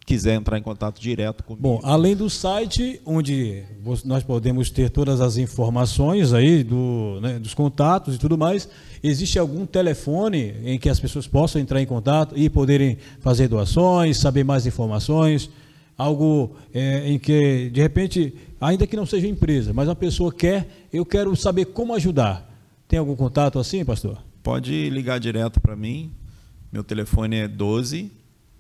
quiser entrar em contato direto comigo. Bom, além do site, onde nós podemos ter todas as informações aí do, né, dos contatos e tudo mais, existe algum telefone em que as pessoas possam entrar em contato e poderem fazer doações, saber mais informações? Algo é, em que, de repente, ainda que não seja empresa, mas a pessoa quer, eu quero saber como ajudar. Tem algum contato assim, pastor? Pode ligar direto para mim. Meu telefone é 12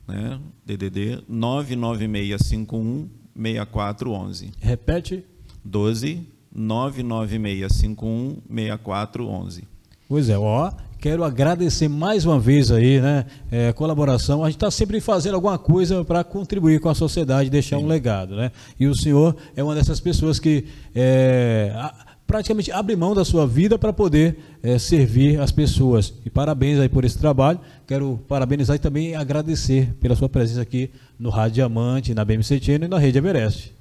né? DDD 99651 6411. Repete. 12 99651 6411. Pois é, ó, quero agradecer mais uma vez aí, né, é, colaboração. A gente está sempre fazendo alguma coisa para contribuir com a sociedade, deixar Sim. um legado, né? E o senhor é uma dessas pessoas que é, praticamente abre mão da sua vida para poder é, servir as pessoas. E parabéns aí por esse trabalho. Quero parabenizar e também agradecer pela sua presença aqui no Rádio Diamante, na BMC Channel e na Rede Everest.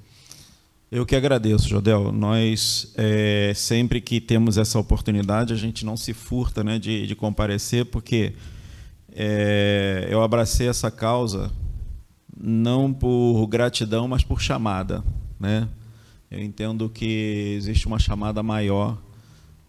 Eu que agradeço, Jodel. Nós, é, sempre que temos essa oportunidade, a gente não se furta né, de, de comparecer, porque é, eu abracei essa causa não por gratidão, mas por chamada. Né? Eu entendo que existe uma chamada maior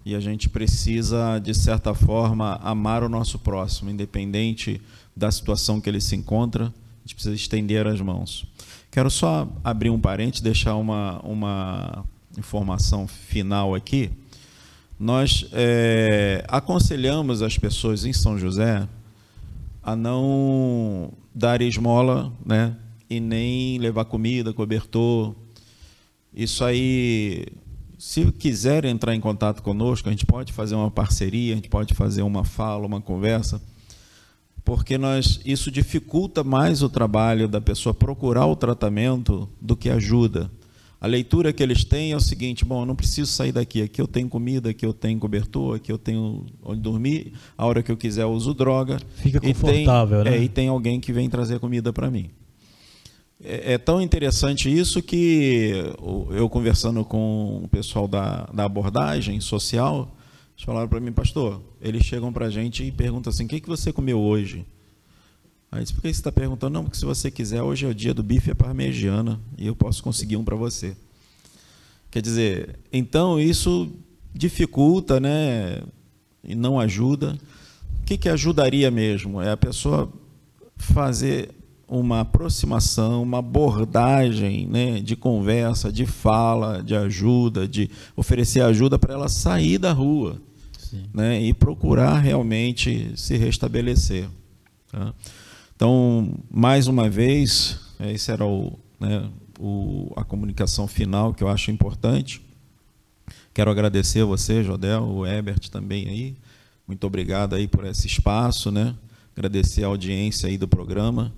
e a gente precisa, de certa forma, amar o nosso próximo, independente da situação que ele se encontra, a gente precisa estender as mãos. Quero só abrir um parente, deixar uma, uma informação final aqui. Nós é, aconselhamos as pessoas em São José a não dar esmola, né? E nem levar comida, cobertor. Isso aí, se quiser entrar em contato conosco, a gente pode fazer uma parceria, a gente pode fazer uma fala, uma conversa, porque nós isso dificulta mais o trabalho da pessoa procurar o tratamento do que ajuda. A leitura que eles têm é o seguinte: bom, eu não preciso sair daqui. Aqui eu tenho comida, aqui eu tenho cobertor, aqui eu tenho onde dormir. A hora que eu quiser eu uso droga. Fica confortável, e tem, né? É, e tem alguém que vem trazer comida para mim. É, é, tão interessante isso que eu conversando com o pessoal da, da abordagem social, eles falaram para mim, pastor, eles chegam para a gente e perguntam assim: o que, que você comeu hoje? Aí disse, por que você está perguntando? Não, porque se você quiser, hoje é o dia do bife parmegiana e eu posso conseguir um para você. Quer dizer, então isso dificulta, né? E não ajuda. O que, que ajudaria mesmo? É a pessoa fazer uma aproximação, uma abordagem né, de conversa, de fala, de ajuda, de oferecer ajuda para ela sair da rua né, e procurar realmente se restabelecer. Tá? Então, mais uma vez, esse era o, né, o, a comunicação final que eu acho importante. Quero agradecer a você, Jodel, o Ebert também aí. Muito obrigado aí por esse espaço, né? Agradecer a audiência aí do programa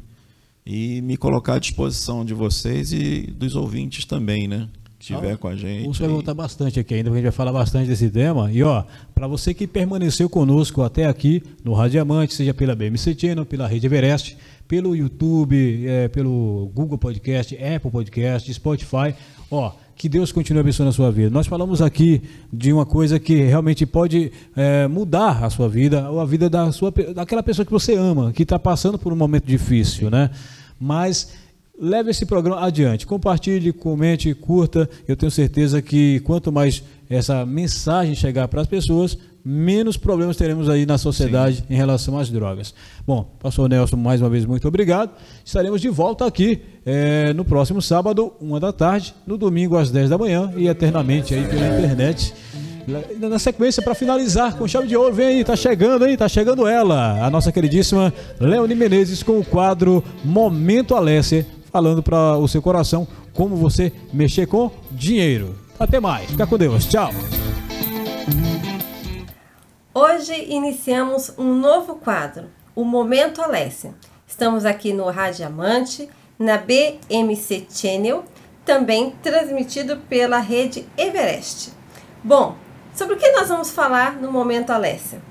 e me colocar à disposição de vocês e dos ouvintes também, né? estiver com a gente. Vamos perguntar bastante aqui ainda, porque a gente vai falar bastante desse tema. E ó, para você que permaneceu conosco até aqui no Rádio Diamante, seja pela BMC Channel, pela Rede Everest, pelo YouTube, é, pelo Google Podcast, Apple Podcast, Spotify, ó, que Deus continue abençoando a sua vida. Nós falamos aqui de uma coisa que realmente pode é, mudar a sua vida, ou a vida da sua, daquela pessoa que você ama, que está passando por um momento difícil, né? Mas leve esse programa adiante. Compartilhe, comente, curta. Eu tenho certeza que quanto mais essa mensagem chegar para as pessoas, menos problemas teremos aí na sociedade Sim. em relação às drogas. Bom, pastor Nelson, mais uma vez, muito obrigado. Estaremos de volta aqui é, no próximo sábado, uma da tarde, no domingo às 10 da manhã e eternamente aí pela internet. Na sequência, para finalizar com chave de ouro, vem aí, tá chegando aí, tá chegando ela, a nossa queridíssima Leone Menezes com o quadro Momento Alessia falando para o seu coração como você mexer com dinheiro. Até mais, fica com Deus, tchau. Hoje iniciamos um novo quadro, o Momento Alessia. Estamos aqui no Rádio Amante, na BMC Channel, também transmitido pela rede Everest. Bom, sobre o que nós vamos falar no Momento Alessia?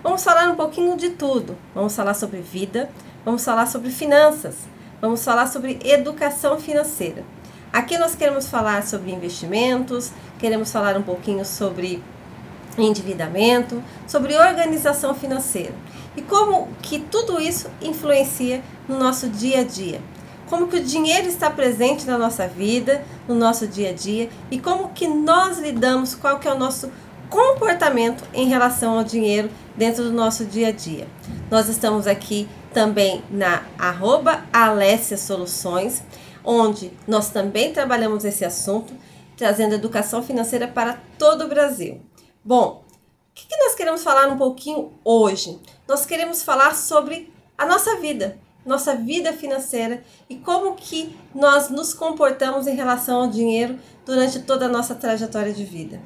Vamos falar um pouquinho de tudo. Vamos falar sobre vida, vamos falar sobre finanças, vamos falar sobre educação financeira. Aqui nós queremos falar sobre investimentos, queremos falar um pouquinho sobre endividamento, sobre organização financeira e como que tudo isso influencia no nosso dia a dia. Como que o dinheiro está presente na nossa vida, no nosso dia a dia e como que nós lidamos, qual que é o nosso comportamento em relação ao dinheiro dentro do nosso dia a dia. Nós estamos aqui também na arroba Alessia Soluções, onde nós também trabalhamos esse assunto, trazendo educação financeira para todo o Brasil. Bom, o que, que nós queremos falar um pouquinho hoje? Nós queremos falar sobre a nossa vida, nossa vida financeira e como que nós nos comportamos em relação ao dinheiro durante toda a nossa trajetória de vida.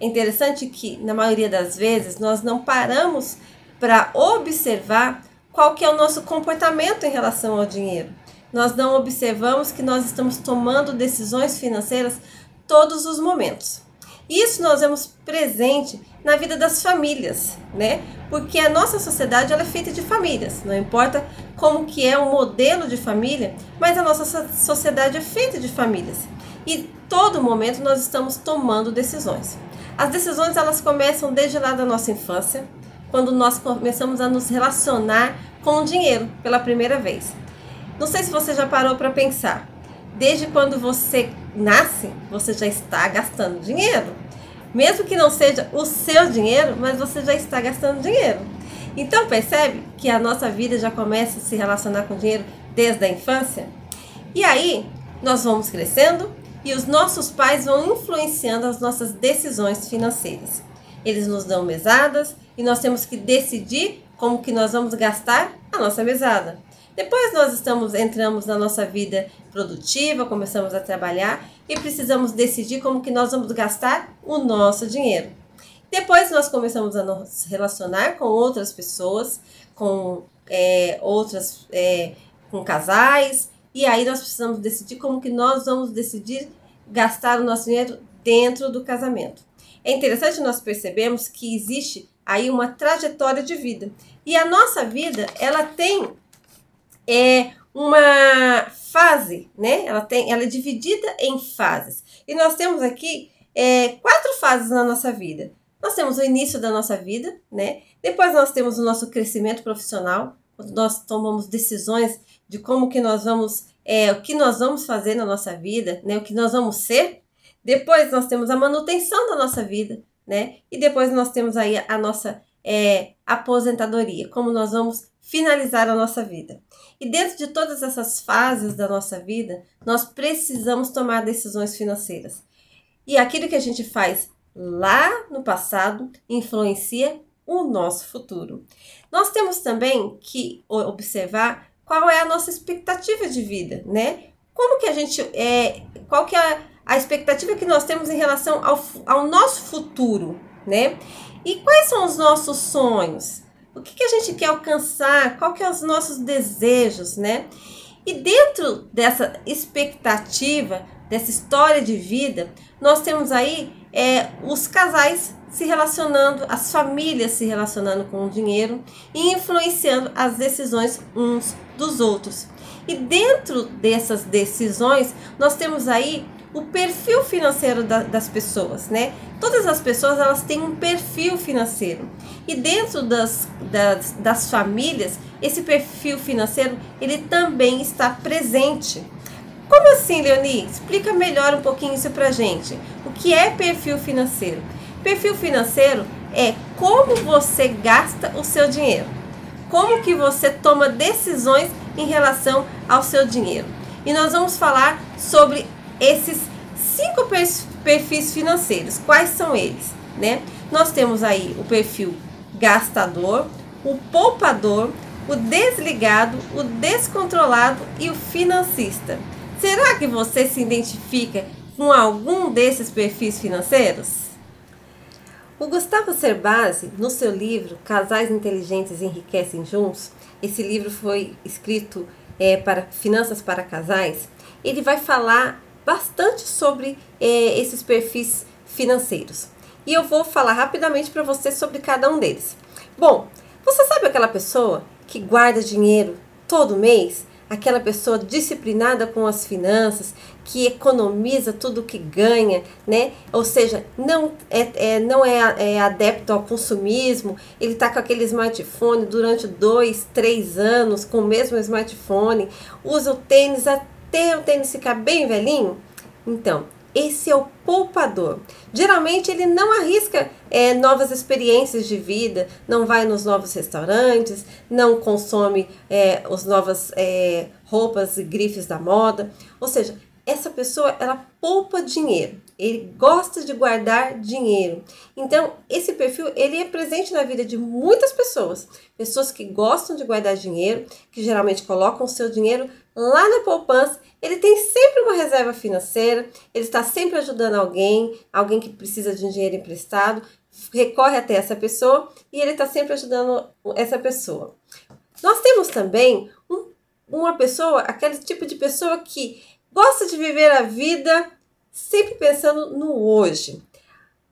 É interessante que, na maioria das vezes, nós não paramos para observar qual que é o nosso comportamento em relação ao dinheiro. Nós não observamos que nós estamos tomando decisões financeiras todos os momentos. Isso nós vemos presente na vida das famílias, né? Porque a nossa sociedade ela é feita de famílias, não importa como que é o modelo de família, mas a nossa sociedade é feita de famílias. E todo momento nós estamos tomando decisões. As decisões elas começam desde lá da nossa infância, quando nós começamos a nos relacionar com o dinheiro pela primeira vez. Não sei se você já parou para pensar. Desde quando você nasce, você já está gastando dinheiro. Mesmo que não seja o seu dinheiro, mas você já está gastando dinheiro. Então percebe que a nossa vida já começa a se relacionar com dinheiro desde a infância? E aí nós vamos crescendo e os nossos pais vão influenciando as nossas decisões financeiras. Eles nos dão mesadas e nós temos que decidir como que nós vamos gastar a nossa mesada. Depois nós estamos entramos na nossa vida produtiva, começamos a trabalhar e precisamos decidir como que nós vamos gastar o nosso dinheiro. Depois nós começamos a nos relacionar com outras pessoas, com é, outras, é, com casais, e aí nós precisamos decidir como que nós vamos decidir gastar o nosso dinheiro dentro do casamento. É interessante nós percebemos que existe aí uma trajetória de vida. E a nossa vida, ela tem é, uma fase, né? Ela, tem, ela é dividida em fases. E nós temos aqui é, quatro fases na nossa vida. Nós temos o início da nossa vida, né? Depois nós temos o nosso crescimento profissional, quando nós tomamos decisões de como que nós vamos, é, o que nós vamos fazer na nossa vida, né? O que nós vamos ser. Depois nós temos a manutenção da nossa vida, né? E depois nós temos aí a nossa é, aposentadoria, como nós vamos finalizar a nossa vida. E dentro de todas essas fases da nossa vida, nós precisamos tomar decisões financeiras. E aquilo que a gente faz lá no passado influencia o nosso futuro. Nós temos também que observar qual é a nossa expectativa de vida, né? Como que a gente é, qual que é a expectativa que nós temos em relação ao, ao nosso futuro, né? E quais são os nossos sonhos? O que, que a gente quer alcançar? Qual que é os nossos desejos, né? E dentro dessa expectativa, dessa história de vida, nós temos aí é, os casais se relacionando, as famílias se relacionando com o dinheiro e influenciando as decisões uns dos outros. E dentro dessas decisões, nós temos aí o perfil financeiro da, das pessoas, né? Todas as pessoas elas têm um perfil financeiro e dentro das, das, das famílias esse perfil financeiro ele também está presente. Como assim, Leoni? Explica melhor um pouquinho isso pra gente. O que é perfil financeiro? Perfil financeiro é como você gasta o seu dinheiro. Como que você toma decisões em relação ao seu dinheiro. E nós vamos falar sobre esses cinco perfis financeiros. Quais são eles? Né? Nós temos aí o perfil gastador, o poupador, o desligado, o descontrolado e o financista. Será que você se identifica com algum desses perfis financeiros? O Gustavo Cerbasi, no seu livro Casais Inteligentes Enriquecem Juntos, esse livro foi escrito é, para Finanças para Casais, ele vai falar bastante sobre é, esses perfis financeiros. E eu vou falar rapidamente para você sobre cada um deles. Bom, você sabe aquela pessoa que guarda dinheiro todo mês? Aquela pessoa disciplinada com as finanças, que economiza tudo que ganha, né? Ou seja, não é, é não é, é, adepto ao consumismo, ele está com aquele smartphone durante dois, três anos com o mesmo smartphone, usa o tênis até o tênis ficar bem velhinho? Então, esse é o poupador. Geralmente ele não arrisca é, novas experiências de vida, não vai nos novos restaurantes, não consome é, as novas é, roupas e grifes da moda. Ou seja, essa pessoa ela poupa dinheiro, ele gosta de guardar dinheiro. Então, esse perfil ele é presente na vida de muitas pessoas, pessoas que gostam de guardar dinheiro, que geralmente colocam o seu dinheiro lá na poupança, ele tem sempre uma reserva financeira, ele está sempre ajudando alguém, alguém que precisa de um dinheiro emprestado, recorre até essa pessoa e ele está sempre ajudando essa pessoa. Nós temos também um, uma pessoa, aquele tipo de pessoa que gosta de viver a vida sempre pensando no hoje.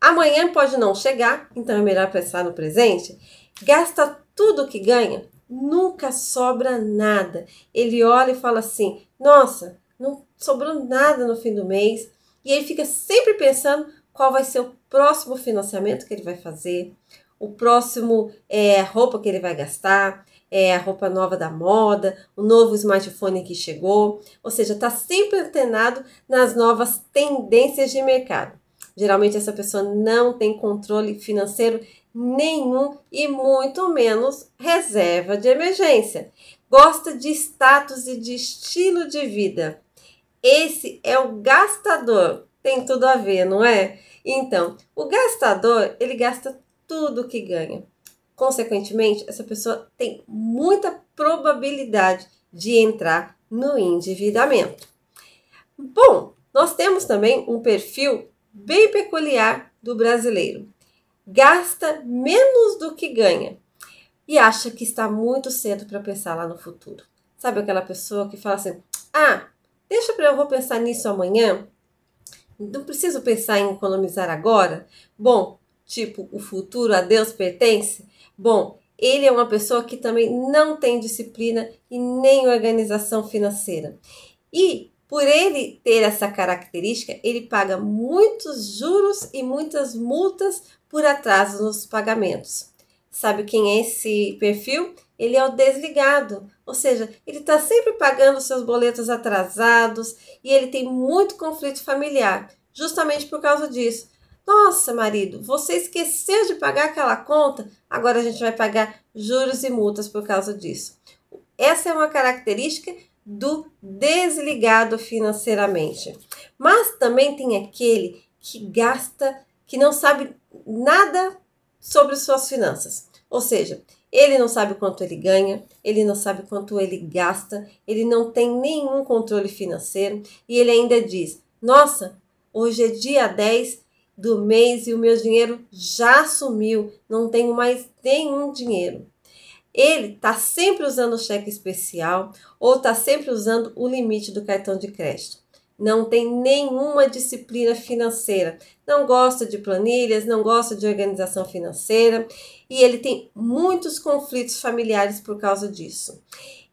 Amanhã pode não chegar, então é melhor pensar no presente. Gasta tudo que ganha nunca sobra nada. Ele olha e fala assim: nossa, não sobrou nada no fim do mês. E ele fica sempre pensando qual vai ser o próximo financiamento que ele vai fazer, o próximo é, roupa que ele vai gastar, é, a roupa nova da moda, o novo smartphone que chegou. Ou seja, está sempre antenado nas novas tendências de mercado. Geralmente essa pessoa não tem controle financeiro nenhum e muito menos reserva de emergência. Gosta de status e de estilo de vida. Esse é o gastador. Tem tudo a ver, não é? Então, o gastador, ele gasta tudo que ganha. Consequentemente, essa pessoa tem muita probabilidade de entrar no endividamento. Bom, nós temos também um perfil bem peculiar do brasileiro. Gasta menos do que ganha e acha que está muito cedo para pensar lá no futuro. Sabe aquela pessoa que fala assim: "Ah, deixa para eu vou pensar nisso amanhã"? Não preciso pensar em economizar agora? Bom, tipo, o futuro a Deus pertence? Bom, ele é uma pessoa que também não tem disciplina e nem organização financeira. E por ele ter essa característica, ele paga muitos juros e muitas multas por atraso nos pagamentos. Sabe quem é esse perfil? Ele é o desligado, ou seja, ele está sempre pagando seus boletos atrasados e ele tem muito conflito familiar, justamente por causa disso. Nossa, marido, você esqueceu de pagar aquela conta, agora a gente vai pagar juros e multas por causa disso. Essa é uma característica do desligado financeiramente. Mas também tem aquele que gasta, que não sabe nada sobre suas finanças. Ou seja, ele não sabe quanto ele ganha, ele não sabe quanto ele gasta, ele não tem nenhum controle financeiro e ele ainda diz: Nossa, hoje é dia 10 do mês e o meu dinheiro já sumiu, não tenho mais nenhum dinheiro ele está sempre usando o cheque especial ou está sempre usando o limite do cartão de crédito. Não tem nenhuma disciplina financeira, não gosta de planilhas, não gosta de organização financeira e ele tem muitos conflitos familiares por causa disso.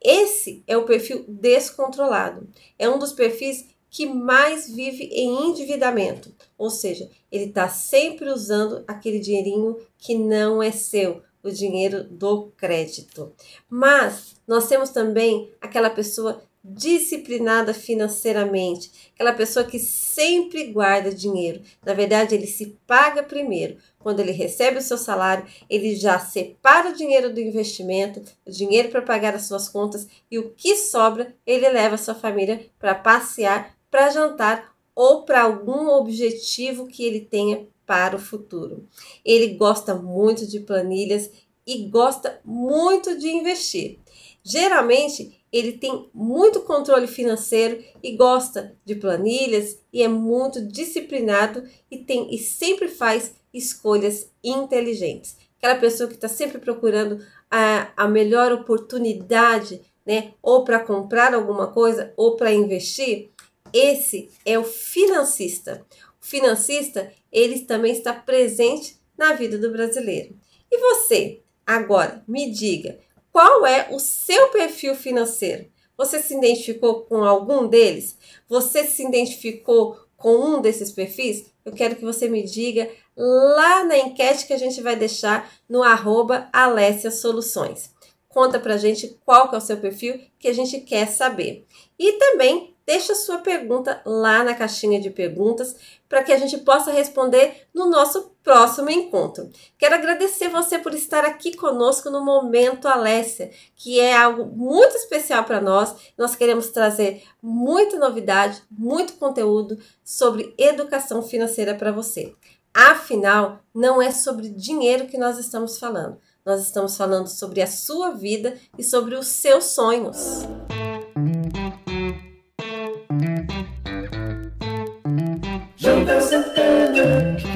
Esse é o perfil descontrolado. É um dos perfis que mais vive em endividamento, ou seja, ele está sempre usando aquele dinheirinho que não é seu, o dinheiro do crédito. Mas nós temos também aquela pessoa disciplinada financeiramente, aquela pessoa que sempre guarda dinheiro. Na verdade, ele se paga primeiro. Quando ele recebe o seu salário, ele já separa o dinheiro do investimento, o dinheiro para pagar as suas contas e o que sobra, ele leva a sua família para passear, para jantar ou para algum objetivo que ele tenha para o futuro. Ele gosta muito de planilhas e gosta muito de investir. Geralmente, ele tem muito controle financeiro e gosta de planilhas e é muito disciplinado e tem e sempre faz escolhas inteligentes. Aquela pessoa que está sempre procurando a, a melhor oportunidade, né? Ou para comprar alguma coisa ou para investir. Esse é o financista. O financista, ele também está presente na vida do brasileiro. E você, agora, me diga, qual é o seu perfil financeiro? Você se identificou com algum deles? Você se identificou com um desses perfis? Eu quero que você me diga lá na enquete que a gente vai deixar no arroba Alessia Soluções. Conta pra gente qual que é o seu perfil que a gente quer saber. E também deixa sua pergunta lá na caixinha de perguntas para que a gente possa responder no nosso próximo encontro. Quero agradecer você por estar aqui conosco no Momento Alessia, que é algo muito especial para nós. Nós queremos trazer muita novidade, muito conteúdo sobre educação financeira para você. Afinal, não é sobre dinheiro que nós estamos falando. Nós estamos falando sobre a sua vida e sobre os seus sonhos. doesn't it look.